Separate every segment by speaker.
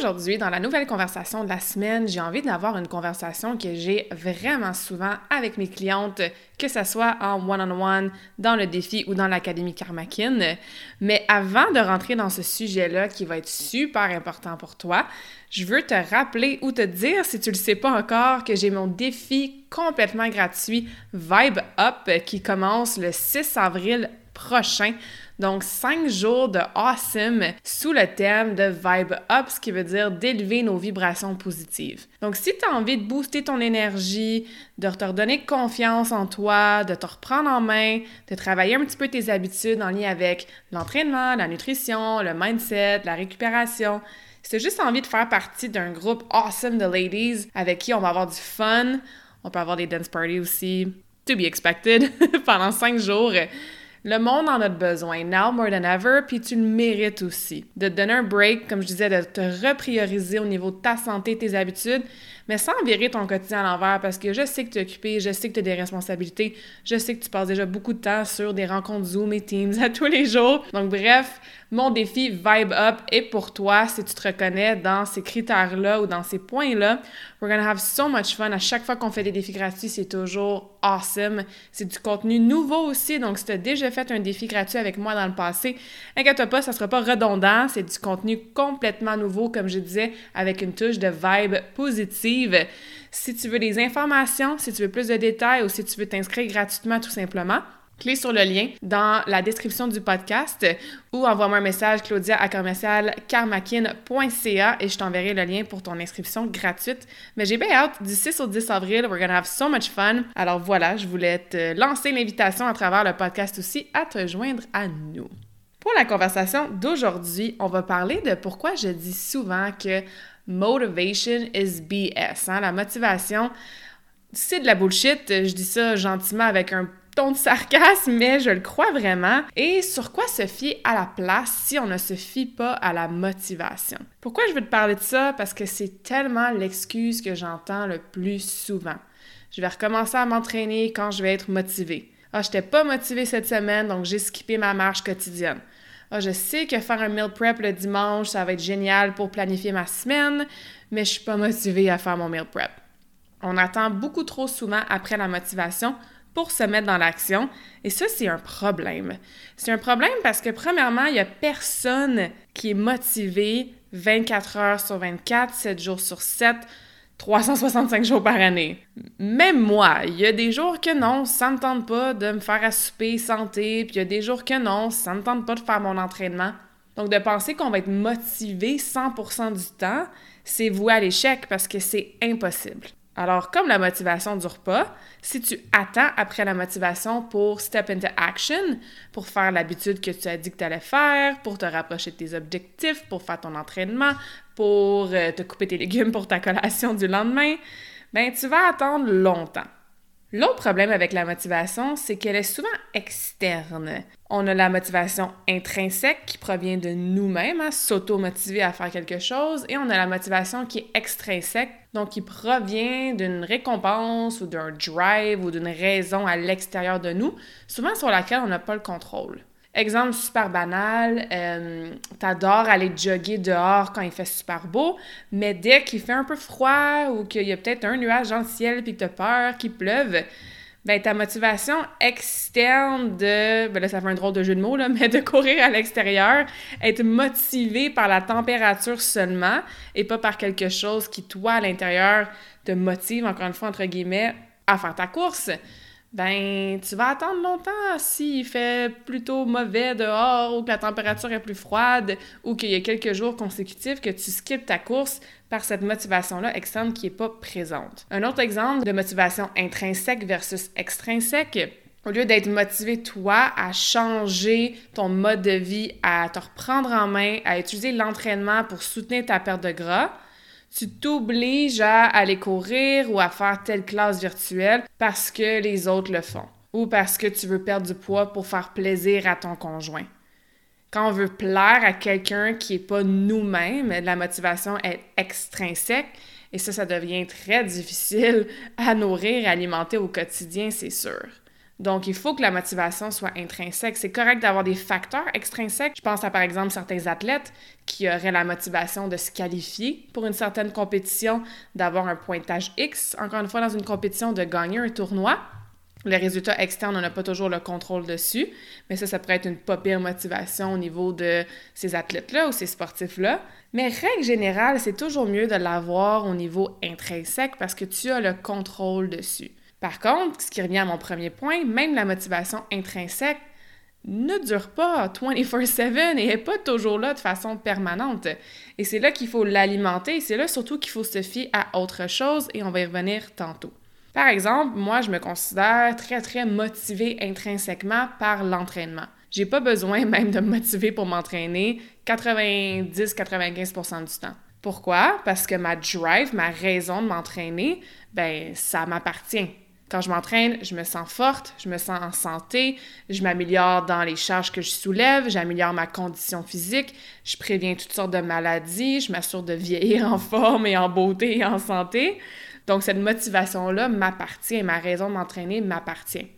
Speaker 1: Aujourd'hui, dans la nouvelle conversation de la semaine, j'ai envie d'avoir une conversation que j'ai vraiment souvent avec mes clientes, que ce soit en one-on-one, dans le défi ou dans l'Académie Karmakin. Mais avant de rentrer dans ce sujet-là qui va être super important pour toi, je veux te rappeler ou te dire, si tu le sais pas encore, que j'ai mon défi complètement gratuit Vibe Up qui commence le 6 avril prochain. Donc, cinq jours de awesome sous le thème de Vibe Up, ce qui veut dire d'élever nos vibrations positives. Donc, si tu as envie de booster ton énergie, de te redonner confiance en toi, de te reprendre en main, de travailler un petit peu tes habitudes en lien avec l'entraînement, la nutrition, le mindset, la récupération, si tu juste envie de faire partie d'un groupe awesome de ladies avec qui on va avoir du fun, on peut avoir des dance parties aussi, to be expected, pendant cinq jours. Le monde en a besoin, now more than ever, puis tu le mérites aussi. De te donner un break, comme je disais, de te reprioriser au niveau de ta santé, tes habitudes, mais sans virer ton quotidien à l'envers parce que je sais que tu es occupé, je sais que tu as des responsabilités, je sais que tu passes déjà beaucoup de temps sur des rencontres Zoom et Teams à tous les jours. Donc bref, mon défi Vibe Up est pour toi si tu te reconnais dans ces critères-là ou dans ces points-là. We're gonna have so much fun. À chaque fois qu'on fait des défis gratuits, c'est toujours awesome. C'est du contenu nouveau aussi. Donc, si tu as déjà fait un défi gratuit avec moi dans le passé, inquiète-toi pas, ça sera pas redondant. C'est du contenu complètement nouveau, comme je disais, avec une touche de vibe positive. Si tu veux des informations, si tu veux plus de détails ou si tu veux t'inscrire gratuitement tout simplement, Clique sur le lien dans la description du podcast ou envoie-moi un message claudia à commercialcarmakin.ca et je t'enverrai le lien pour ton inscription gratuite. Mais j'ai bien hâte, du 6 au 10 avril, we're gonna have so much fun. Alors voilà, je voulais te lancer l'invitation à travers le podcast aussi à te joindre à nous. Pour la conversation d'aujourd'hui, on va parler de pourquoi je dis souvent que motivation is BS. Hein? La motivation, c'est de la bullshit. Je dis ça gentiment avec un ton de sarcasme, mais je le crois vraiment. Et sur quoi se fier à la place si on ne se fie pas à la motivation? Pourquoi je veux te parler de ça? Parce que c'est tellement l'excuse que j'entends le plus souvent. Je vais recommencer à m'entraîner quand je vais être motivée. Ah, j'étais pas motivée cette semaine, donc j'ai skippé ma marche quotidienne. Ah, je sais que faire un meal prep le dimanche, ça va être génial pour planifier ma semaine, mais je suis pas motivée à faire mon meal prep. On attend beaucoup trop souvent après la motivation pour se mettre dans l'action. Et ça, c'est un problème. C'est un problème parce que, premièrement, il n'y a personne qui est motivé 24 heures sur 24, 7 jours sur 7, 365 jours par année. Même moi, il y a des jours que non, ça me tente pas de me faire à souper santé, puis il y a des jours que non, ça me tente pas de faire mon entraînement. Donc, de penser qu'on va être motivé 100% du temps, c'est voué à l'échec parce que c'est impossible. Alors, comme la motivation ne dure pas, si tu attends après la motivation pour step into action, pour faire l'habitude que tu as dit que tu allais faire, pour te rapprocher de tes objectifs, pour faire ton entraînement, pour euh, te couper tes légumes pour ta collation du lendemain, ben tu vas attendre longtemps. L'autre problème avec la motivation, c'est qu'elle est souvent externe. On a la motivation intrinsèque qui provient de nous-mêmes, hein, s'auto-motiver à faire quelque chose, et on a la motivation qui est extrinsèque, donc qui provient d'une récompense ou d'un drive ou d'une raison à l'extérieur de nous, souvent sur laquelle on n'a pas le contrôle. Exemple super banal, euh, t'adores aller jogger dehors quand il fait super beau, mais dès qu'il fait un peu froid ou qu'il y a peut-être un nuage dans le ciel puis que t'as peur qu'il pleuve, ben ta motivation externe de, ben là ça fait un drôle de jeu de mots mais de courir à l'extérieur, être motivé par la température seulement et pas par quelque chose qui toi à l'intérieur te motive encore une fois entre guillemets à faire ta course ben tu vas attendre longtemps s'il fait plutôt mauvais dehors ou que la température est plus froide ou qu'il y a quelques jours consécutifs que tu skippes ta course par cette motivation-là externe qui n'est pas présente. Un autre exemple de motivation intrinsèque versus extrinsèque, au lieu d'être motivé toi à changer ton mode de vie, à te reprendre en main, à utiliser l'entraînement pour soutenir ta perte de gras, tu t'obliges à aller courir ou à faire telle classe virtuelle parce que les autres le font ou parce que tu veux perdre du poids pour faire plaisir à ton conjoint. Quand on veut plaire à quelqu'un qui n'est pas nous-mêmes, la motivation est extrinsèque et ça, ça devient très difficile à nourrir et alimenter au quotidien, c'est sûr. Donc, il faut que la motivation soit intrinsèque. C'est correct d'avoir des facteurs extrinsèques. Je pense à, par exemple, certains athlètes qui auraient la motivation de se qualifier pour une certaine compétition, d'avoir un pointage X, encore une fois, dans une compétition, de gagner un tournoi. Les résultats externes, on n'a pas toujours le contrôle dessus, mais ça, ça pourrait être une pas pire motivation au niveau de ces athlètes-là ou ces sportifs-là. Mais règle générale, c'est toujours mieux de l'avoir au niveau intrinsèque parce que tu as le contrôle dessus. Par contre, ce qui revient à mon premier point, même la motivation intrinsèque ne dure pas 24/7 et n'est pas toujours là de façon permanente. Et c'est là qu'il faut l'alimenter, c'est là surtout qu'il faut se fier à autre chose et on va y revenir tantôt. Par exemple, moi, je me considère très, très motivée intrinsèquement par l'entraînement. J'ai pas besoin même de me motiver pour m'entraîner 90-95% du temps. Pourquoi? Parce que ma drive, ma raison de m'entraîner, ben, ça m'appartient. Quand je m'entraîne, je me sens forte, je me sens en santé, je m'améliore dans les charges que je soulève, j'améliore ma condition physique, je préviens toutes sortes de maladies, je m'assure de vieillir en forme et en beauté et en santé. Donc cette motivation-là m'appartient, ma raison de m'entraîner m'appartient.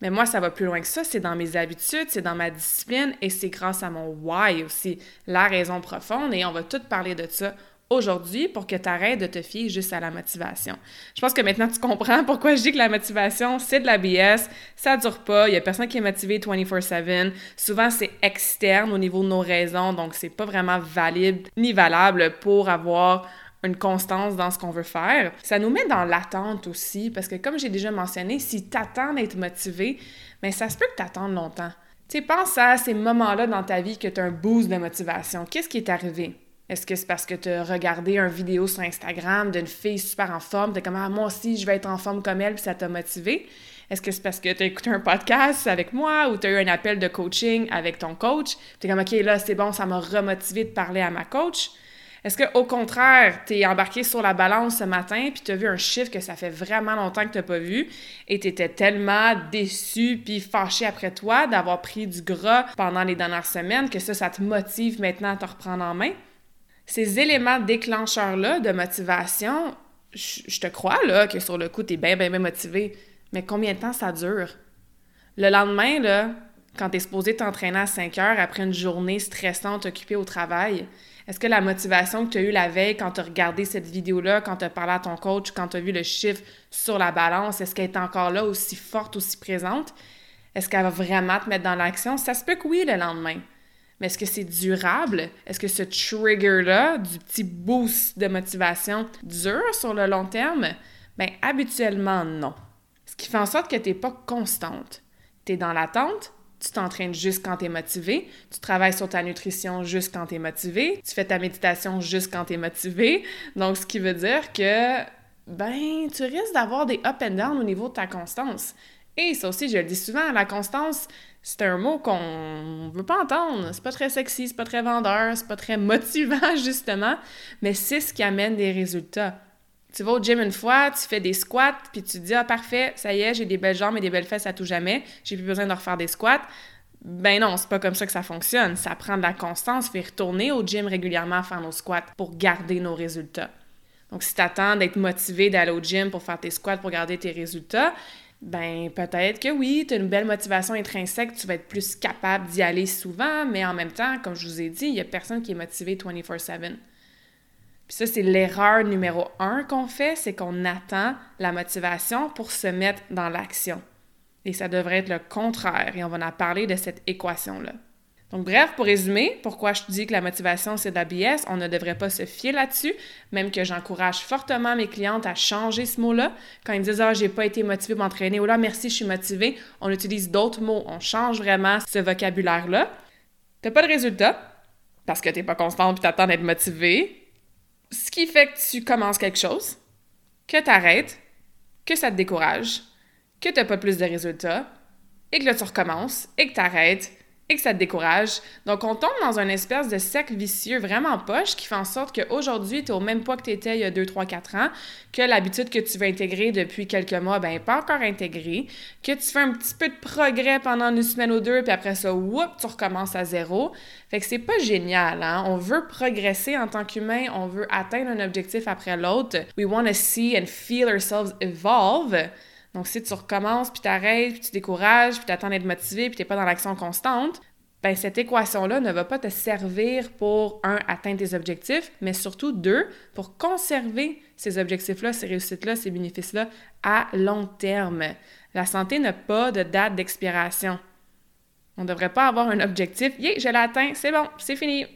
Speaker 1: Mais moi, ça va plus loin que ça, c'est dans mes habitudes, c'est dans ma discipline et c'est grâce à mon why aussi, la raison profonde et on va tout parler de ça aujourd'hui pour que tu arrêtes de te fier juste à la motivation. Je pense que maintenant tu comprends pourquoi je dis que la motivation, c'est de la BS, ça dure pas, il y a personne qui est motivé 24/7. Souvent c'est externe au niveau de nos raisons, donc c'est pas vraiment valide ni valable pour avoir une constance dans ce qu'on veut faire. Ça nous met dans l'attente aussi, parce que comme j'ai déjà mentionné, si tu attends d'être motivé, mais ben, ça se peut que tu attendes longtemps. Tu sais, pense à ces moments-là dans ta vie que tu as un boost de motivation. Qu'est-ce qui est arrivé? Est-ce que c'est parce que tu as regardé une vidéo sur Instagram d'une fille super en forme, tu comme ah, moi aussi je vais être en forme comme elle, puis ça t'a motivé? Est-ce que c'est parce que tu as écouté un podcast avec moi ou tu as eu un appel de coaching avec ton coach? Tu es comme OK, là, c'est bon, ça m'a remotivé de parler à ma coach. Est-ce qu'au contraire, tu es embarqué sur la balance ce matin puis tu as vu un chiffre que ça fait vraiment longtemps que tu pas vu et tu étais tellement déçu puis fâché après toi d'avoir pris du gras pendant les dernières semaines que ça, ça te motive maintenant à te reprendre en main? Ces éléments déclencheurs-là de motivation, je te crois là, que sur le coup, tu es bien, bien, bien motivé. Mais combien de temps ça dure? Le lendemain, là, quand tu es supposé t'entraîner à 5 heures après une journée stressante occupée au travail, est-ce que la motivation que tu as eue la veille quand tu as regardé cette vidéo-là, quand tu as parlé à ton coach, quand tu as vu le chiffre sur la balance, est-ce qu'elle est encore là aussi forte, aussi présente? Est-ce qu'elle va vraiment te mettre dans l'action? Ça se peut que oui le lendemain. Mais est-ce que c'est durable? Est-ce que ce trigger-là, du petit boost de motivation, dure sur le long terme? Bien, habituellement, non. Ce qui fait en sorte que tu n'es pas constante. Tu es dans l'attente, tu t'entraînes juste quand tu es motivé, tu travailles sur ta nutrition juste quand tu es motivé, tu fais ta méditation juste quand tu es motivé. Donc, ce qui veut dire que, ben, tu risques d'avoir des up and down au niveau de ta constance. Et ça aussi, je le dis souvent, la constance, c'est un mot qu'on veut pas entendre. C'est pas très sexy, c'est pas très vendeur, c'est pas très motivant, justement, mais c'est ce qui amène des résultats. Tu vas au gym une fois, tu fais des squats, puis tu te dis, ah, parfait, ça y est, j'ai des belles jambes et des belles fesses à tout jamais, j'ai plus besoin de refaire des squats. Ben non, c'est pas comme ça que ça fonctionne. Ça prend de la constance, fait retourner au gym régulièrement faire nos squats pour garder nos résultats. Donc, si tu attends d'être motivé d'aller au gym pour faire tes squats pour garder tes résultats, ben peut-être que oui, tu as une belle motivation intrinsèque, tu vas être plus capable d'y aller souvent, mais en même temps, comme je vous ai dit, il n'y a personne qui est motivé 24/7. Puis ça, c'est l'erreur numéro un qu'on fait, c'est qu'on attend la motivation pour se mettre dans l'action. Et ça devrait être le contraire, et on va en parler de cette équation-là. Donc, bref, pour résumer, pourquoi je te dis que la motivation, c'est de la BS, on ne devrait pas se fier là-dessus, même que j'encourage fortement mes clientes à changer ce mot-là. Quand ils me disent Ah, j'ai pas été motivée pour m'entraîner, ou là, merci, je suis motivée, on utilise d'autres mots, on change vraiment ce vocabulaire-là. T'as pas de résultat, parce que t'es pas constante puis t'attends d'être motivée, ce qui fait que tu commences quelque chose, que t'arrêtes, que ça te décourage, que t'as pas plus de résultats, et que là, tu recommences, et que t'arrêtes, et que ça te décourage. Donc, on tombe dans un espèce de cercle vicieux vraiment poche qui fait en sorte qu'aujourd'hui, tu es au même poids que tu étais il y a 2, 3, 4 ans, que l'habitude que tu veux intégrer depuis quelques mois, ben, pas encore intégrée, que tu fais un petit peu de progrès pendant une semaine ou deux, puis après ça, whoop, tu recommences à zéro. Fait que c'est pas génial, hein? On veut progresser en tant qu'humain, on veut atteindre un objectif après l'autre. We want to see and feel ourselves evolve. Donc, si tu recommences, puis t'arrêtes, puis tu décourages, puis t'attends d'être motivé, puis t'es pas dans l'action constante, ben cette équation-là ne va pas te servir pour, un, atteindre tes objectifs, mais surtout, deux, pour conserver ces objectifs-là, ces réussites-là, ces bénéfices-là à long terme. La santé n'a pas de date d'expiration. On ne devrait pas avoir un objectif, « Yeah, je l'ai atteint, c'est bon, c'est fini.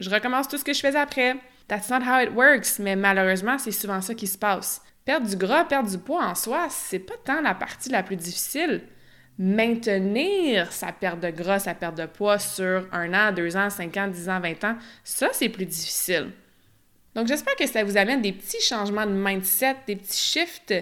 Speaker 1: Je recommence tout ce que je faisais après. » That's not how it works, mais malheureusement, c'est souvent ça qui se passe. Perdre du gras, perdre du poids en soi, c'est pas tant la partie la plus difficile. Maintenir sa perte de gras, sa perte de poids sur un an, deux ans, cinq ans, dix ans, vingt ans, ça, c'est plus difficile. Donc, j'espère que ça vous amène des petits changements de mindset, des petits shifts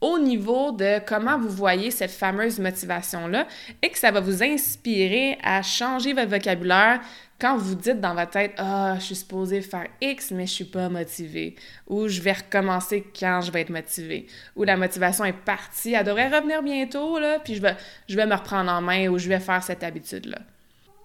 Speaker 1: au niveau de comment vous voyez cette fameuse motivation-là et que ça va vous inspirer à changer votre vocabulaire, quand vous dites dans votre tête Ah, je suis supposé faire X, mais je suis pas motivé, ou je vais recommencer quand je vais être motivé, ou la motivation est partie, elle devrait revenir bientôt, là, puis je vais, je vais me reprendre en main, ou je vais faire cette habitude-là.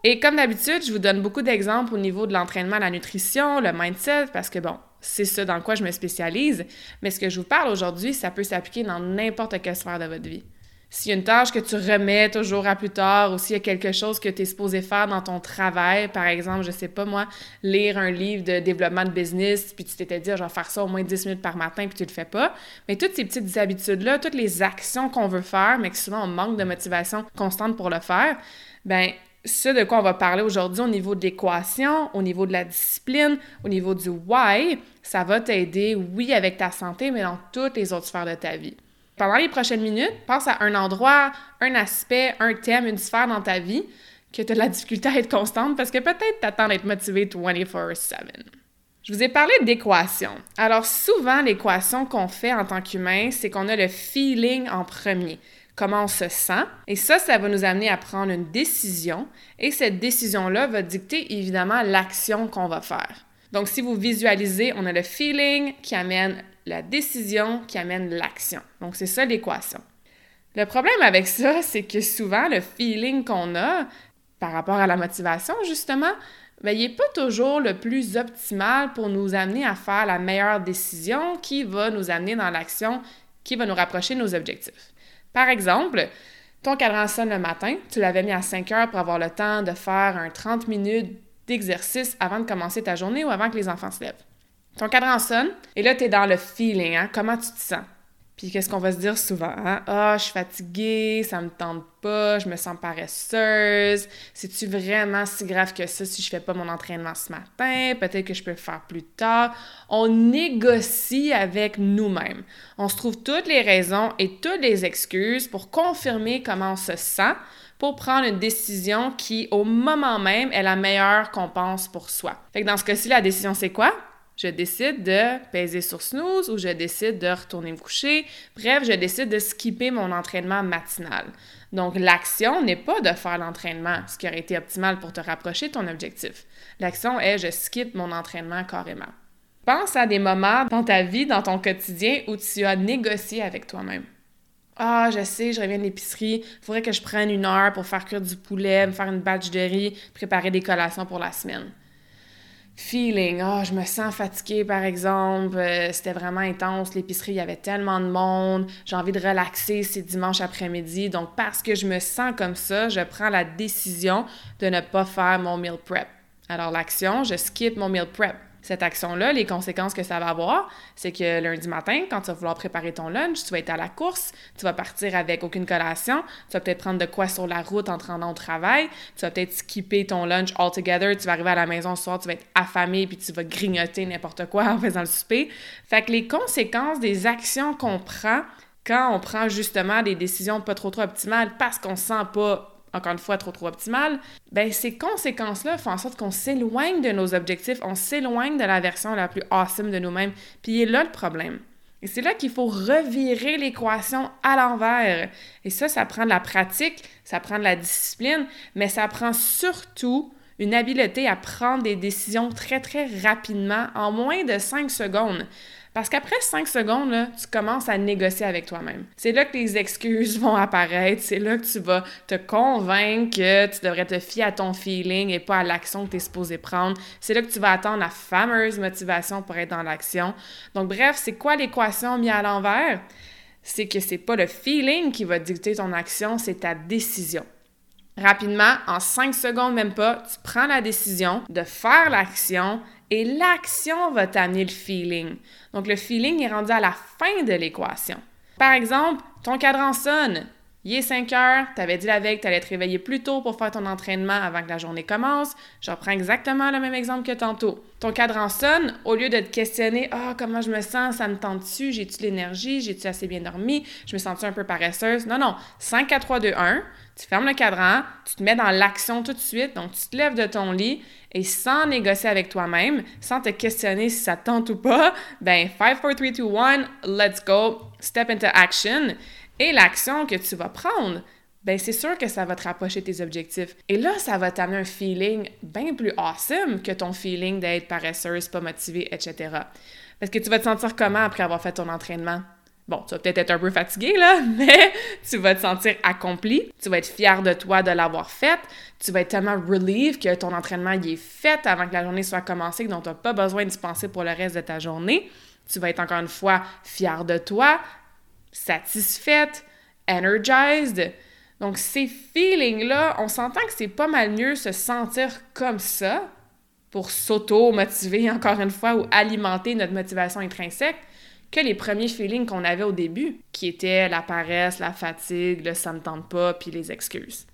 Speaker 1: Et comme d'habitude, je vous donne beaucoup d'exemples au niveau de l'entraînement, la nutrition, le mindset, parce que bon, c'est ça dans quoi je me spécialise, mais ce que je vous parle aujourd'hui, ça peut s'appliquer dans n'importe quelle sphère de votre vie. S'il y a une tâche que tu remets toujours à plus tard ou s'il y a quelque chose que tu es supposé faire dans ton travail, par exemple, je sais pas moi, lire un livre de développement de business, puis tu t'étais dit, je vais faire ça au moins 10 minutes par matin, puis tu le fais pas. Mais toutes ces petites habitudes-là, toutes les actions qu'on veut faire, mais que souvent on manque de motivation constante pour le faire, ben ce de quoi on va parler aujourd'hui au niveau de l'équation, au niveau de la discipline, au niveau du why, ça va t'aider, oui, avec ta santé, mais dans toutes les autres sphères de ta vie. Pendant les prochaines minutes, pense à un endroit, un aspect, un thème, une sphère dans ta vie que tu as de la difficulté à être constante parce que peut-être tu attends d'être motivé 24-7. Je vous ai parlé d'équation. Alors souvent, l'équation qu'on fait en tant qu'humain, c'est qu'on a le feeling en premier comment on se sent. Et ça, ça va nous amener à prendre une décision. Et cette décision-là va dicter évidemment l'action qu'on va faire. Donc, si vous visualisez, on a le feeling qui amène la décision qui amène l'action. Donc, c'est ça l'équation. Le problème avec ça, c'est que souvent, le feeling qu'on a par rapport à la motivation, justement, bien, il n'est pas toujours le plus optimal pour nous amener à faire la meilleure décision qui va nous amener dans l'action qui va nous rapprocher de nos objectifs. Par exemple, ton cadran sonne le matin, tu l'avais mis à 5 heures pour avoir le temps de faire un 30 minutes d'exercice avant de commencer ta journée ou avant que les enfants se lèvent. Ton cadran sonne et là, tu es dans le feeling. Hein? Comment tu te sens? Puis qu'est-ce qu'on va se dire souvent? Hein? Ah, je suis fatiguée, ça me tente pas, je me sens paresseuse. C'est-tu vraiment si grave que ça si je fais pas mon entraînement ce matin? Peut-être que je peux le faire plus tard. On négocie avec nous-mêmes. On se trouve toutes les raisons et toutes les excuses pour confirmer comment on se sent pour prendre une décision qui, au moment même, est la meilleure qu'on pense pour soi. Fait que dans ce cas-ci, la décision, c'est quoi? Je décide de peser sur snooze ou je décide de retourner me coucher. Bref, je décide de skipper mon entraînement matinal. Donc, l'action n'est pas de faire l'entraînement, ce qui aurait été optimal pour te rapprocher de ton objectif. L'action est je skip mon entraînement carrément. Pense à des moments dans ta vie, dans ton quotidien, où tu as négocié avec toi-même. Ah, je sais, je reviens de l'épicerie, il faudrait que je prenne une heure pour faire cuire du poulet, me faire une batch de riz, préparer des collations pour la semaine feeling. Ah, je me sens fatiguée, par exemple. Euh, c'était vraiment intense. L'épicerie, il y avait tellement de monde. J'ai envie de relaxer, c'est dimanche après-midi. Donc, parce que je me sens comme ça, je prends la décision de ne pas faire mon meal prep. Alors, l'action, je skip mon meal prep. Cette action-là, les conséquences que ça va avoir, c'est que lundi matin, quand tu vas vouloir préparer ton lunch, tu vas être à la course, tu vas partir avec aucune collation, tu vas peut-être prendre de quoi sur la route en te rendant au travail, tu vas peut-être skipper ton lunch altogether, tu vas arriver à la maison ce soir, tu vas être affamé, puis tu vas grignoter n'importe quoi en faisant le souper. Fait que les conséquences des actions qu'on prend quand on prend justement des décisions pas trop trop optimales parce qu'on se sent pas encore une fois trop trop optimal, ben ces conséquences-là font en sorte qu'on s'éloigne de nos objectifs, on s'éloigne de la version la plus awesome de nous-mêmes. Puis il est là le problème. Et c'est là qu'il faut revirer l'équation à l'envers. Et ça, ça prend de la pratique, ça prend de la discipline, mais ça prend surtout une habileté à prendre des décisions très, très rapidement, en moins de 5 secondes. Parce qu'après 5 secondes, tu commences à négocier avec toi-même. C'est là que les excuses vont apparaître, c'est là que tu vas te convaincre que tu devrais te fier à ton feeling et pas à l'action que tu es supposé prendre. C'est là que tu vas attendre la fameuse motivation pour être dans l'action. Donc bref, c'est quoi l'équation mise à l'envers? C'est que c'est pas le feeling qui va dicter ton action, c'est ta décision. Rapidement, en 5 secondes même pas, tu prends la décision de faire l'action et l'action va t'amener le feeling. Donc, le feeling est rendu à la fin de l'équation. Par exemple, ton cadran sonne. Il est 5 heures, tu avais dit la veille que tu allais te réveiller plus tôt pour faire ton entraînement avant que la journée commence. Je reprends exactement le même exemple que tantôt. Ton cadran sonne, au lieu de te questionner Ah, comment je me sens, ça me tente-tu, j'ai-tu l'énergie, j'ai-tu assez bien dormi, je me sens-tu un peu paresseuse. Non, non. 5, 4, 3, 2, 1 tu fermes le cadran, tu te mets dans l'action tout de suite, donc tu te lèves de ton lit et sans négocier avec toi-même, sans te questionner si ça tente ou pas, ben 5, 4, 3, 2, 1, let's go, step into action. Et l'action que tu vas prendre, ben c'est sûr que ça va te rapprocher tes objectifs. Et là, ça va t'amener un feeling bien plus awesome que ton feeling d'être paresseuse, pas motivée, etc. Parce que tu vas te sentir comment après avoir fait ton entraînement? Bon, tu vas peut-être être un peu fatigué, là, mais tu vas te sentir accompli. Tu vas être fier de toi de l'avoir fait. Tu vas être tellement relieved que ton entraînement y est fait avant que la journée soit commencée, donc tu n'as pas besoin d'y penser pour le reste de ta journée. Tu vas être encore une fois fier de toi, satisfaite, energized. Donc, ces feelings-là, on s'entend que c'est pas mal mieux se sentir comme ça pour s'auto-motiver, encore une fois, ou alimenter notre motivation intrinsèque que les premiers feelings qu'on avait au début, qui étaient la paresse, la fatigue, le ça ne tente pas, puis les excuses.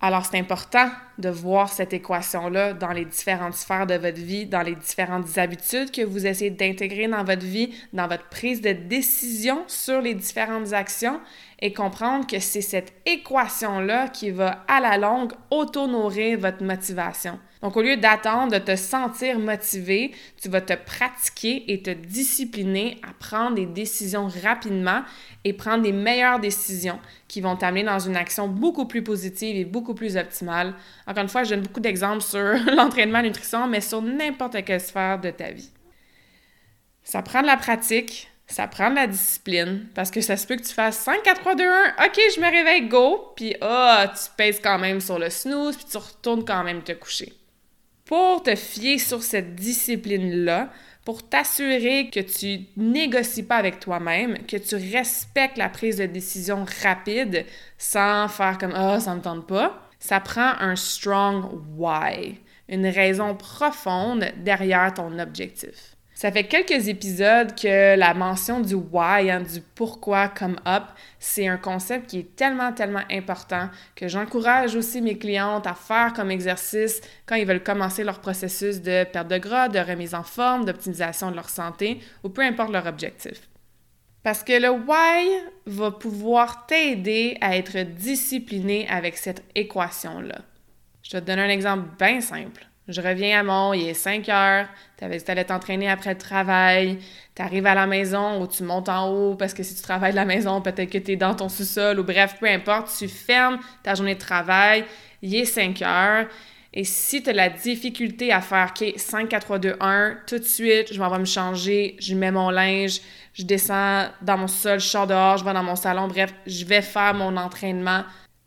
Speaker 1: Alors c'est important de voir cette équation-là dans les différentes sphères de votre vie, dans les différentes habitudes que vous essayez d'intégrer dans votre vie, dans votre prise de décision sur les différentes actions et comprendre que c'est cette équation-là qui va à la longue auto-nourrir votre motivation. Donc, au lieu d'attendre de te sentir motivé, tu vas te pratiquer et te discipliner à prendre des décisions rapidement et prendre des meilleures décisions qui vont t'amener dans une action beaucoup plus positive et beaucoup plus optimale. Encore une fois, je donne beaucoup d'exemples sur l'entraînement, la nutrition, mais sur n'importe quelle sphère de ta vie. Ça prend de la pratique, ça prend de la discipline parce que ça se peut que tu fasses 5, 4, 3, 2, 1, OK, je me réveille, go, puis ah, tu pèses quand même sur le snooze, puis tu retournes quand même te coucher. Pour te fier sur cette discipline-là, pour t'assurer que tu négocies pas avec toi-même, que tu respectes la prise de décision rapide sans faire comme ah, ça me tente pas, ça prend un strong why, une raison profonde derrière ton objectif. Ça fait quelques épisodes que la mention du why, hein, du pourquoi come up, c'est un concept qui est tellement, tellement important que j'encourage aussi mes clientes à faire comme exercice quand ils veulent commencer leur processus de perte de gras, de remise en forme, d'optimisation de leur santé ou peu importe leur objectif. Parce que le why va pouvoir t'aider à être discipliné avec cette équation-là. Je te donne un exemple bien simple. Je reviens à mon, il est 5 heures, tu que t'entraîner après le travail, tu arrives à la maison ou tu montes en haut parce que si tu travailles de la maison, peut-être que tu es dans ton sous-sol ou bref, peu importe, tu fermes ta journée de travail, il est 5 heures. Et si tu as la difficulté à faire, OK, 5, 4, 3, 2, 1, tout de suite, je m'en vais me changer, je mets mon linge, je descends dans mon sol, je sors dehors, je vais dans mon salon, bref, je vais faire mon entraînement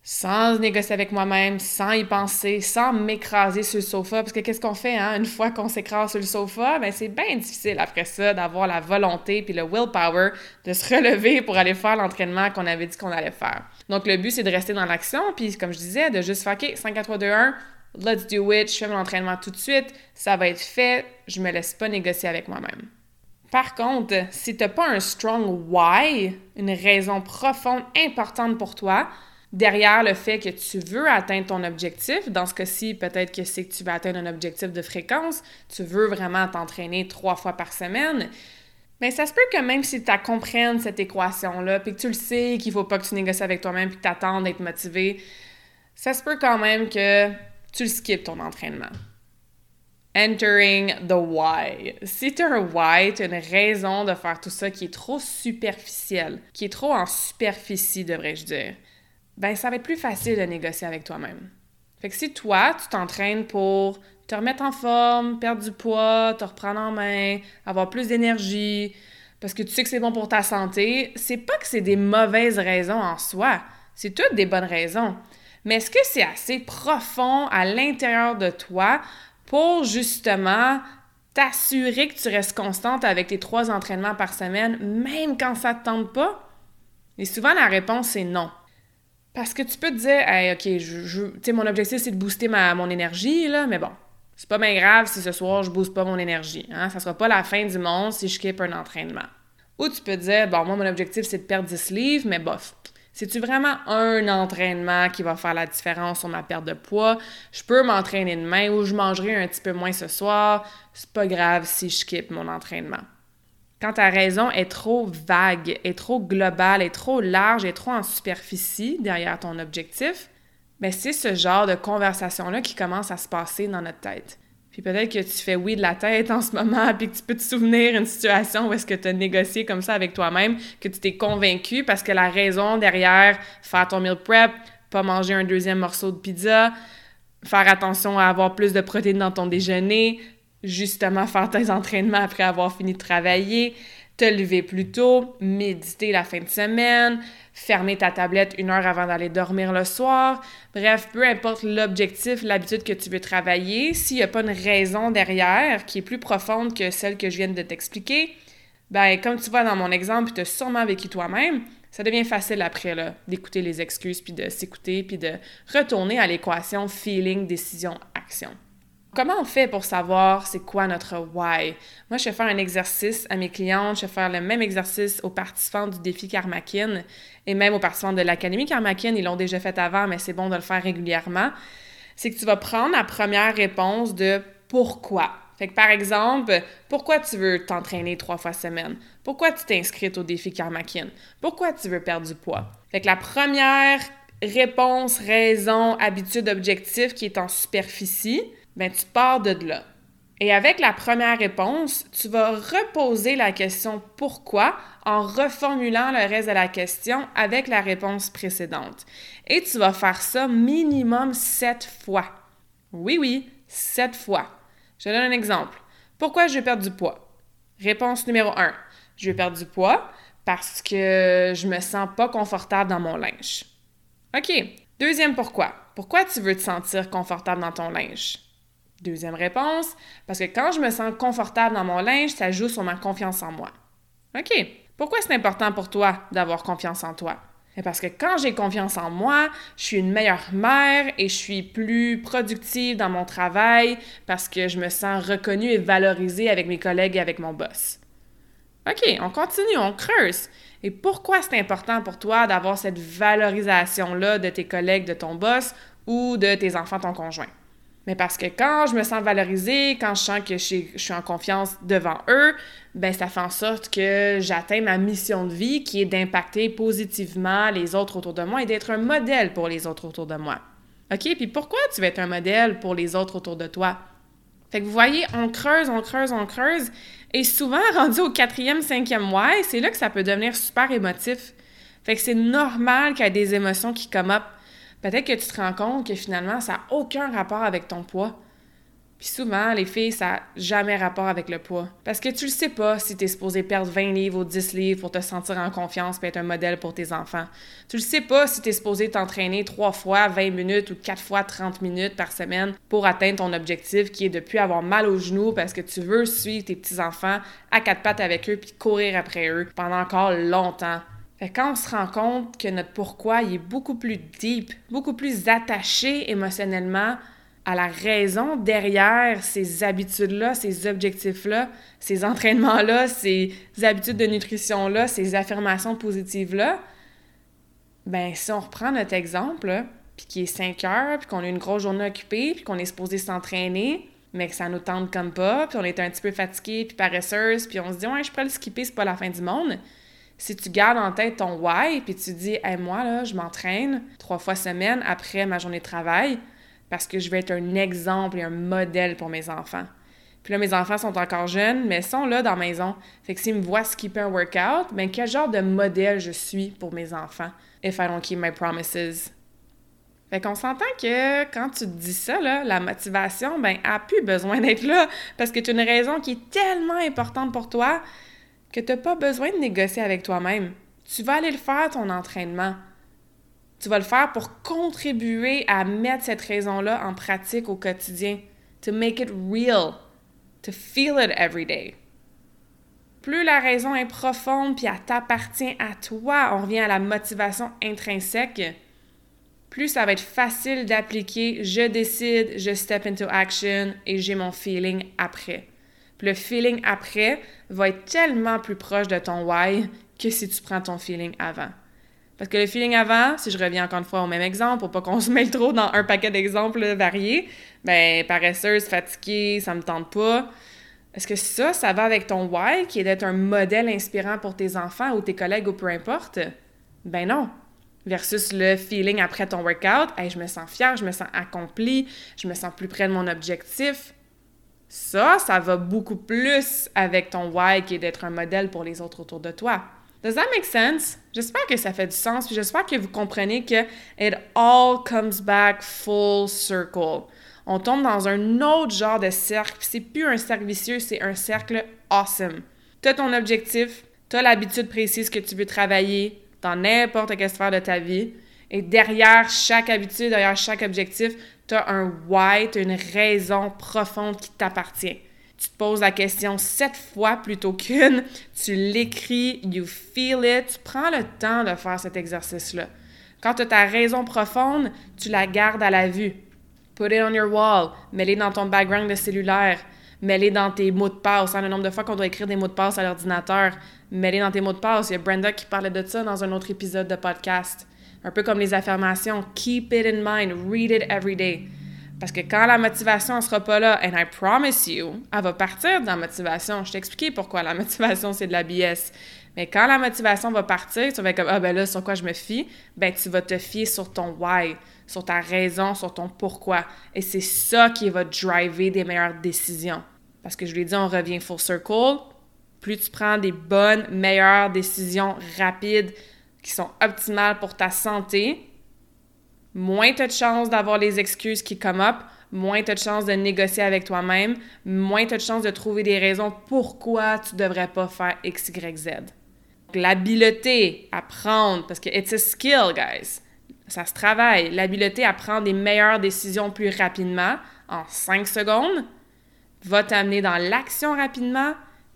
Speaker 1: sans négocier avec moi-même, sans y penser, sans m'écraser sur le sofa. Parce que qu'est-ce qu'on fait, hein? Une fois qu'on s'écrase sur le sofa, ben c'est bien difficile après ça d'avoir la volonté puis le willpower de se relever pour aller faire l'entraînement qu'on avait dit qu'on allait faire. Donc, le but, c'est de rester dans l'action, puis comme je disais, de juste faire, OK, 5, 4, 3, 2, 1, let's do it, je fais mon entraînement tout de suite, ça va être fait, je me laisse pas négocier avec moi-même. Par contre, si tu n'as pas un strong why, une raison profonde, importante pour toi, derrière le fait que tu veux atteindre ton objectif, dans ce cas-ci, peut-être que c'est que tu veux atteindre un objectif de fréquence, tu veux vraiment t'entraîner trois fois par semaine, mais ça se peut que même si tu comprennes cette équation-là, puis que tu le sais qu'il faut pas que tu négocies avec toi-même, puis que tu attends d'être motivé, ça se peut quand même que tu le skippes ton entraînement. Entering the why. Si tu as un why, tu as une raison de faire tout ça qui est trop superficielle, qui est trop en superficie, devrais-je dire, ben ça va être plus facile de négocier avec toi-même. Fait que si toi, tu t'entraînes pour te remettre en forme, perdre du poids, te reprendre en main, avoir plus d'énergie, parce que tu sais que c'est bon pour ta santé, c'est pas que c'est des mauvaises raisons en soi. C'est toutes des bonnes raisons. Mais est-ce que c'est assez profond à l'intérieur de toi pour justement t'assurer que tu restes constante avec tes trois entraînements par semaine, même quand ça ne te tente pas? Et souvent, la réponse est non. Parce que tu peux te dire, OK, je, mon objectif, c'est de booster ma, mon énergie, là, mais bon, c'est pas bien grave si ce soir, je booste pas mon énergie. Hein? Ça sera pas la fin du monde si je skippe un entraînement. Ou tu peux te dire, bon, moi, mon objectif, c'est de perdre 10 livres, mais bof, c'est-tu vraiment un entraînement qui va faire la différence sur ma perte de poids? Je peux m'entraîner demain ou je mangerai un petit peu moins ce soir. C'est pas grave si je skippe mon entraînement. Quand ta raison est trop vague, est trop globale, est trop large, est trop en superficie derrière ton objectif, ben c'est ce genre de conversation-là qui commence à se passer dans notre tête. Puis peut-être que tu fais oui de la tête en ce moment, puis que tu peux te souvenir d'une situation où est-ce que tu as négocié comme ça avec toi-même, que tu t'es convaincu parce que la raison derrière faire ton meal prep, pas manger un deuxième morceau de pizza, faire attention à avoir plus de protéines dans ton déjeuner, justement faire tes entraînements après avoir fini de travailler, te lever plus tôt, méditer la fin de semaine, fermer ta tablette une heure avant d'aller dormir le soir. Bref, peu importe l'objectif, l'habitude que tu veux travailler, s'il n'y a pas une raison derrière qui est plus profonde que celle que je viens de t'expliquer, ben comme tu vois dans mon exemple, tu as sûrement vécu toi-même, ça devient facile après là d'écouter les excuses puis de s'écouter puis de retourner à l'équation feeling décision action. Comment on fait pour savoir c'est quoi notre why? Moi, je fais faire un exercice à mes clientes, je fais faire le même exercice aux participants du défi Karmakin et même aux participants de l'Académie Karmakin. Ils l'ont déjà fait avant, mais c'est bon de le faire régulièrement. C'est que tu vas prendre la première réponse de pourquoi. Fait que par exemple, pourquoi tu veux t'entraîner trois fois semaine? Pourquoi tu t'es inscrite au défi Karmakin? Pourquoi tu veux perdre du poids? Fait que la première réponse, raison, habitude, objectif qui est en superficie, ben tu pars de là. Et avec la première réponse, tu vas reposer la question pourquoi en reformulant le reste de la question avec la réponse précédente. Et tu vas faire ça minimum sept fois. Oui, oui, sept fois. Je donne un exemple. Pourquoi je veux perdre du poids? Réponse numéro un. Je veux perdre du poids parce que je me sens pas confortable dans mon linge. OK. Deuxième pourquoi. Pourquoi tu veux te sentir confortable dans ton linge? Deuxième réponse, parce que quand je me sens confortable dans mon linge, ça joue sur ma confiance en moi. OK. Pourquoi c'est important pour toi d'avoir confiance en toi? Parce que quand j'ai confiance en moi, je suis une meilleure mère et je suis plus productive dans mon travail parce que je me sens reconnue et valorisée avec mes collègues et avec mon boss. OK, on continue, on creuse. Et pourquoi c'est important pour toi d'avoir cette valorisation-là de tes collègues, de ton boss ou de tes enfants, ton conjoint? Mais parce que quand je me sens valorisée, quand je sens que je suis, en confiance devant eux, ben ça fait en sorte que j'atteins ma mission de vie qui est d'impacter positivement les autres autour de moi et d'être un modèle pour les autres autour de moi. OK? Puis pourquoi tu veux être un modèle pour les autres autour de toi? Fait que vous voyez, on creuse, on creuse, on creuse. Et souvent, rendu au quatrième, cinquième mois, c'est là que ça peut devenir super émotif. Fait que c'est normal qu'il y ait des émotions qui come up peut-être que tu te rends compte que finalement, ça n'a aucun rapport avec ton poids. Puis souvent, les filles, ça n'a jamais rapport avec le poids. Parce que tu le sais pas si tu es supposé perdre 20 livres ou 10 livres pour te sentir en confiance et être un modèle pour tes enfants. Tu le sais pas si tu es supposé t'entraîner 3 fois 20 minutes ou 4 fois 30 minutes par semaine pour atteindre ton objectif qui est de plus avoir mal aux genoux parce que tu veux suivre tes petits-enfants à quatre pattes avec eux puis courir après eux pendant encore longtemps. Quand on se rend compte que notre pourquoi il est beaucoup plus deep, beaucoup plus attaché émotionnellement à la raison derrière ces habitudes-là, ces objectifs-là, ces entraînements-là, ces habitudes de nutrition-là, ces affirmations positives-là, ben si on reprend notre exemple, puis qui est 5 heures, puis qu'on a une grosse journée occupée, puis qu'on est supposé s'entraîner, mais que ça nous tente comme pas, puis on est un petit peu fatigué, puis paresseuse, puis on se dit « Ouais, je pourrais le skipper, c'est pas la fin du monde », si tu gardes en tête ton why, puis tu dis hey, moi, là, je m'entraîne trois fois semaine après ma journée de travail parce que je vais être un exemple et un modèle pour mes enfants. Puis là, mes enfants sont encore jeunes, mais sont là dans la maison. Fait que s'ils me voient skipper un workout, ben quel genre de modèle je suis pour mes enfants? If I don't keep my promises? Fait qu'on s'entend que quand tu te dis ça, la motivation, ben, a plus besoin d'être là parce que tu as une raison qui est tellement importante pour toi que tu n'as pas besoin de négocier avec toi-même. Tu vas aller le faire, ton entraînement. Tu vas le faire pour contribuer à mettre cette raison-là en pratique au quotidien. To make it real. To feel it every day. Plus la raison est profonde puis elle t'appartient à toi, on revient à la motivation intrinsèque, plus ça va être facile d'appliquer je décide, je step into action et j'ai mon feeling après. Puis le feeling après va être tellement plus proche de ton why que si tu prends ton feeling avant. Parce que le feeling avant, si je reviens encore une fois au même exemple, pour pas qu'on se mêle trop dans un paquet d'exemples variés, ben paresseuse, fatiguée, ça me tente pas. Est-ce que ça, ça va avec ton why, qui est d'être un modèle inspirant pour tes enfants ou tes collègues ou peu importe? Ben non. Versus le feeling après ton workout, hey, je me sens fière, je me sens accomplie, je me sens plus près de mon objectif. Ça, ça va beaucoup plus avec ton why qui est d'être un modèle pour les autres autour de toi. Does that make sense? J'espère que ça fait du sens, puis j'espère que vous comprenez que it all comes back full circle. On tombe dans un autre genre de cercle, puis c'est plus un cercle vicieux, c'est un cercle awesome. Tu as ton objectif, tu as l'habitude précise que tu veux travailler dans n'importe quelle sphère de ta vie, et derrière chaque habitude, derrière chaque objectif, tu as un why, tu as une raison profonde qui t'appartient. Tu te poses la question sept fois plutôt qu'une, tu l'écris, you feel it, tu prends le temps de faire cet exercice-là. Quand tu as ta raison profonde, tu la gardes à la vue. Put it on your wall, mets-les dans ton background de cellulaire, mets-les dans tes mots de passe. Hein, le nombre de fois qu'on doit écrire des mots de passe à l'ordinateur, mets-les dans tes mots de passe. Il y a Brenda qui parlait de ça dans un autre épisode de podcast. Un peu comme les affirmations, keep it in mind, read it every day. Parce que quand la motivation ne sera pas là, and I promise you, elle va partir de la motivation. Je t'ai expliqué pourquoi la motivation, c'est de la BS. Mais quand la motivation va partir, tu vas être comme, ah ben là, sur quoi je me fie? Ben, tu vas te fier sur ton why, sur ta raison, sur ton pourquoi. Et c'est ça qui va driver des meilleures décisions. Parce que je l'ai dit, on revient full circle. Plus tu prends des bonnes, meilleures décisions rapides, qui sont optimales pour ta santé, moins tu as de chances d'avoir les excuses qui come up, moins tu as de chances de négocier avec toi-même, moins tu as de chances de trouver des raisons pourquoi tu devrais pas faire X, Y, Z. L'habileté à prendre, parce que it's a skill, guys. Ça se travaille. L'habileté à prendre des meilleures décisions plus rapidement, en 5 secondes, va t'amener dans l'action rapidement.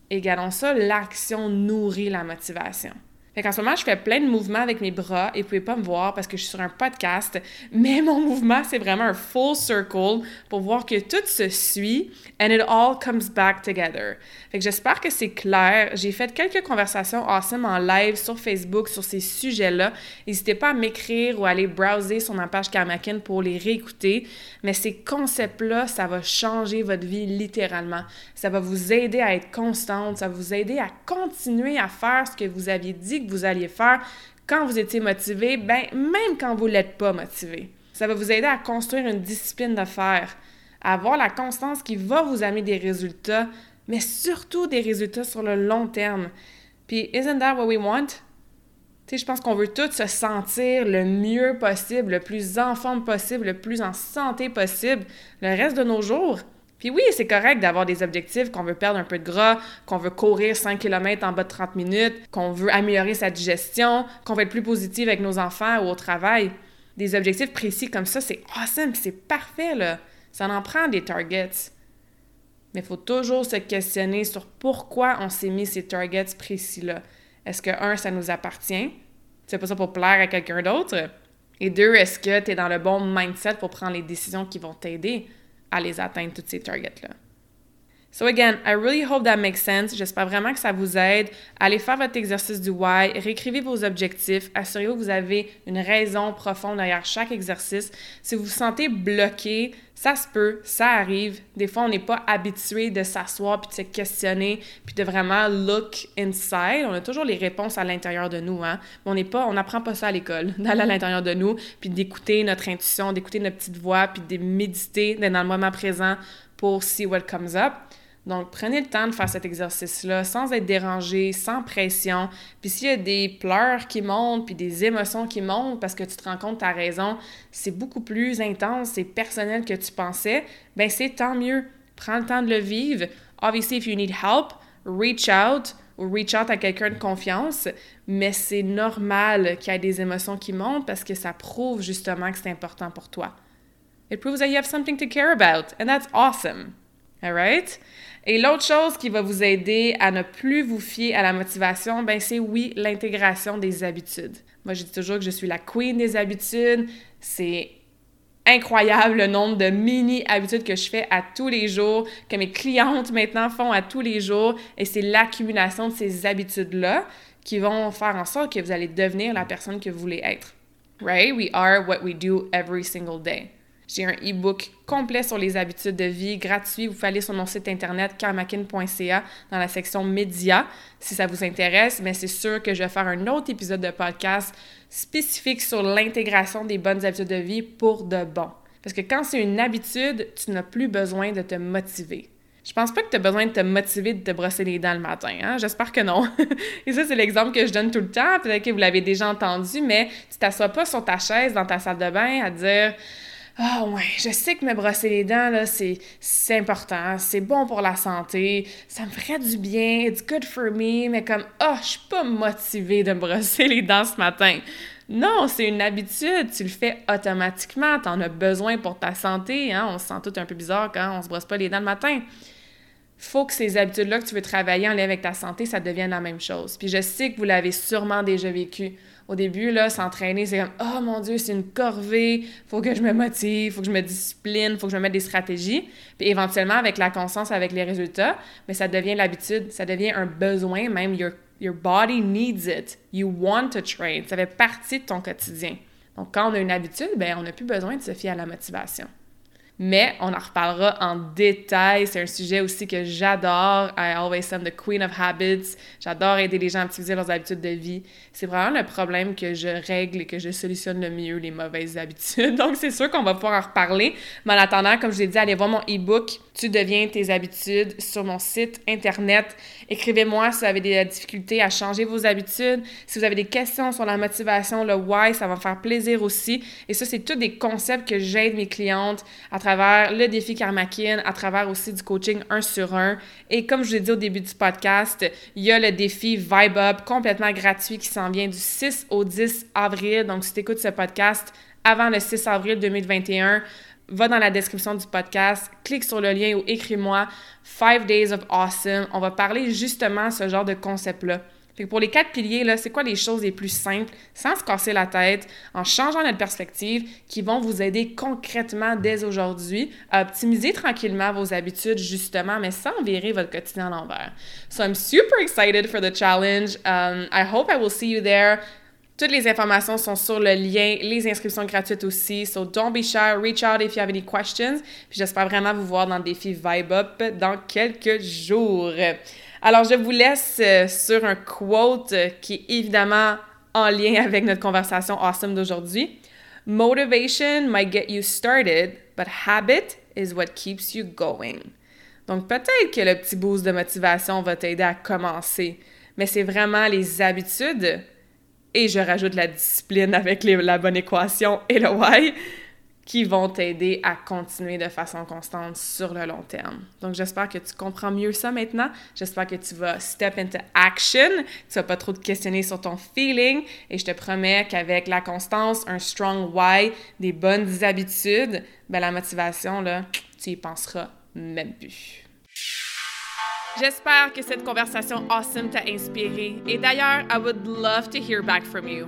Speaker 1: Également ça, l'action nourrit la motivation. Fait qu'en ce moment, je fais plein de mouvements avec mes bras et vous pouvez pas me voir parce que je suis sur un podcast, mais mon mouvement, c'est vraiment un full circle pour voir que tout se suit and it all comes back together. Fait que j'espère que c'est clair. J'ai fait quelques conversations awesome en live sur Facebook sur ces sujets-là. N'hésitez pas à m'écrire ou à aller browser sur ma page Karmakin pour les réécouter. Mais ces concepts-là, ça va changer votre vie littéralement. Ça va vous aider à être constante, ça va vous aider à continuer à faire ce que vous aviez dit vous alliez faire quand vous étiez motivé, ben même quand vous l'êtes pas motivé. Ça va vous aider à construire une discipline de faire, à avoir la constance qui va vous amener des résultats, mais surtout des résultats sur le long terme. Puis, isn't that what we want? Tu sais, je pense qu'on veut tous se sentir le mieux possible, le plus en forme possible, le plus en santé possible le reste de nos jours. Puis oui, c'est correct d'avoir des objectifs, qu'on veut perdre un peu de gras, qu'on veut courir 5 km en bas de 30 minutes, qu'on veut améliorer sa digestion, qu'on veut être plus positif avec nos enfants ou au travail. Des objectifs précis comme ça, c'est awesome, c'est parfait, là. Ça en prend des targets. Mais il faut toujours se questionner sur pourquoi on s'est mis ces targets précis-là. Est-ce que, un, ça nous appartient? C'est pas ça pour plaire à quelqu'un d'autre? Et deux, est-ce que tu es dans le bon mindset pour prendre les décisions qui vont t'aider? À les atteindre, toutes ces targets-là. So again, I really hope that makes sense. J'espère vraiment que ça vous aide. Allez faire votre exercice du why, réécrivez vos objectifs, assurez-vous que vous avez une raison profonde derrière chaque exercice. Si vous vous sentez bloqué, ça se peut, ça arrive. Des fois, on n'est pas habitué de s'asseoir puis de se questionner puis de vraiment look inside. On a toujours les réponses à l'intérieur de nous, hein. Mais on n'est pas, on n'apprend pas ça à l'école, d'aller à l'intérieur de nous puis d'écouter notre intuition, d'écouter notre petite voix puis de méditer, d'être dans le moment présent pour see what comes up. Donc, prenez le temps de faire cet exercice-là sans être dérangé, sans pression. Puis s'il y a des pleurs qui montent, puis des émotions qui montent parce que tu te rends compte, ta raison, c'est beaucoup plus intense, c'est personnel que tu pensais, ben c'est tant mieux. Prends le temps de le vivre. Obviously, if you need help, reach out ou reach out à quelqu'un de confiance, mais c'est normal qu'il y ait des émotions qui montent parce que ça prouve justement que c'est important pour toi. It proves that you have something to care about, and that's awesome. All right? Et l'autre chose qui va vous aider à ne plus vous fier à la motivation, ben c'est oui, l'intégration des habitudes. Moi, je dis toujours que je suis la queen des habitudes. C'est incroyable le nombre de mini-habitudes que je fais à tous les jours, que mes clientes maintenant font à tous les jours. Et c'est l'accumulation de ces habitudes-là qui vont faire en sorte que vous allez devenir la personne que vous voulez être. Right? We are what we do every single day. J'ai un e-book complet sur les habitudes de vie, gratuit. Vous pouvez aller sur mon site internet karmakin.ca dans la section médias si ça vous intéresse. Mais c'est sûr que je vais faire un autre épisode de podcast spécifique sur l'intégration des bonnes habitudes de vie pour de bon. Parce que quand c'est une habitude, tu n'as plus besoin de te motiver. Je pense pas que tu as besoin de te motiver de te brosser les dents le matin. Hein? J'espère que non. Et ça, c'est l'exemple que je donne tout le temps. Peut-être que vous l'avez déjà entendu, mais tu t'assois pas sur ta chaise dans ta salle de bain à dire ah ouais, je sais que me brosser les dents, là, c'est, important, c'est bon pour la santé, ça me ferait du bien, it's good for me, mais comme, oh, je suis pas motivée de me brosser les dents ce matin. Non, c'est une habitude, tu le fais automatiquement, t'en as besoin pour ta santé, hein? on se sent tout un peu bizarre quand on se brosse pas les dents le matin faut que ces habitudes-là que tu veux travailler en lien avec ta santé, ça devienne la même chose. Puis je sais que vous l'avez sûrement déjà vécu. Au début, là, s'entraîner, c'est comme Oh mon Dieu, c'est une corvée, faut que je me motive, faut que je me discipline, faut que je me mette des stratégies. Puis éventuellement, avec la conscience, avec les résultats, mais ça devient l'habitude, ça devient un besoin, même your, your body needs it. You want to train. Ça fait partie de ton quotidien. Donc, quand on a une habitude, ben, on n'a plus besoin de se fier à la motivation mais on en reparlera en détail. C'est un sujet aussi que j'adore. I always am the queen of habits. J'adore aider les gens à optimiser leurs habitudes de vie. C'est vraiment le problème que je règle et que je solutionne le mieux, les mauvaises habitudes. Donc, c'est sûr qu'on va pouvoir en reparler. Mais en attendant, comme je l'ai dit, allez voir mon e-book Tu deviens tes habitudes sur mon site internet. Écrivez-moi si vous avez des difficultés à changer vos habitudes. Si vous avez des questions sur la motivation, le why, ça va me faire plaisir aussi. Et ça, c'est tous des concepts que j'aide mes clientes à travers travers le défi Karmakin, à travers aussi du coaching un sur un. Et comme je l'ai dit au début du podcast, il y a le défi Vibe Up complètement gratuit qui s'en vient du 6 au 10 avril. Donc, si tu écoutes ce podcast avant le 6 avril 2021, va dans la description du podcast, clique sur le lien ou écris-moi Five Days of Awesome. On va parler justement ce genre de concept-là pour les quatre piliers, là, c'est quoi les choses les plus simples, sans se casser la tête, en changeant notre perspective, qui vont vous aider concrètement dès aujourd'hui à optimiser tranquillement vos habitudes, justement, mais sans virer votre quotidien à l'envers. So I'm super excited for the challenge. Um, I hope I will see you there. Toutes les informations sont sur le lien, les inscriptions gratuites aussi. So don't be shy, reach out if you have any questions. Puis j'espère vraiment vous voir dans le défi Vibe Up dans quelques jours. Alors, je vous laisse euh, sur un quote euh, qui est évidemment en lien avec notre conversation awesome d'aujourd'hui. Motivation might get you started, but habit is what keeps you going. Donc, peut-être que le petit boost de motivation va t'aider à commencer, mais c'est vraiment les habitudes, et je rajoute la discipline avec la bonne équation et le why, qui vont t'aider à continuer de façon constante sur le long terme. Donc, j'espère que tu comprends mieux ça maintenant. J'espère que tu vas step into action. Tu vas pas trop te questionner sur ton feeling. Et je te promets qu'avec la constance, un strong why, des bonnes habitudes, ben la motivation, là, tu y penseras même plus. J'espère que cette conversation awesome t'a inspiré. Et d'ailleurs, I would love to hear back from you.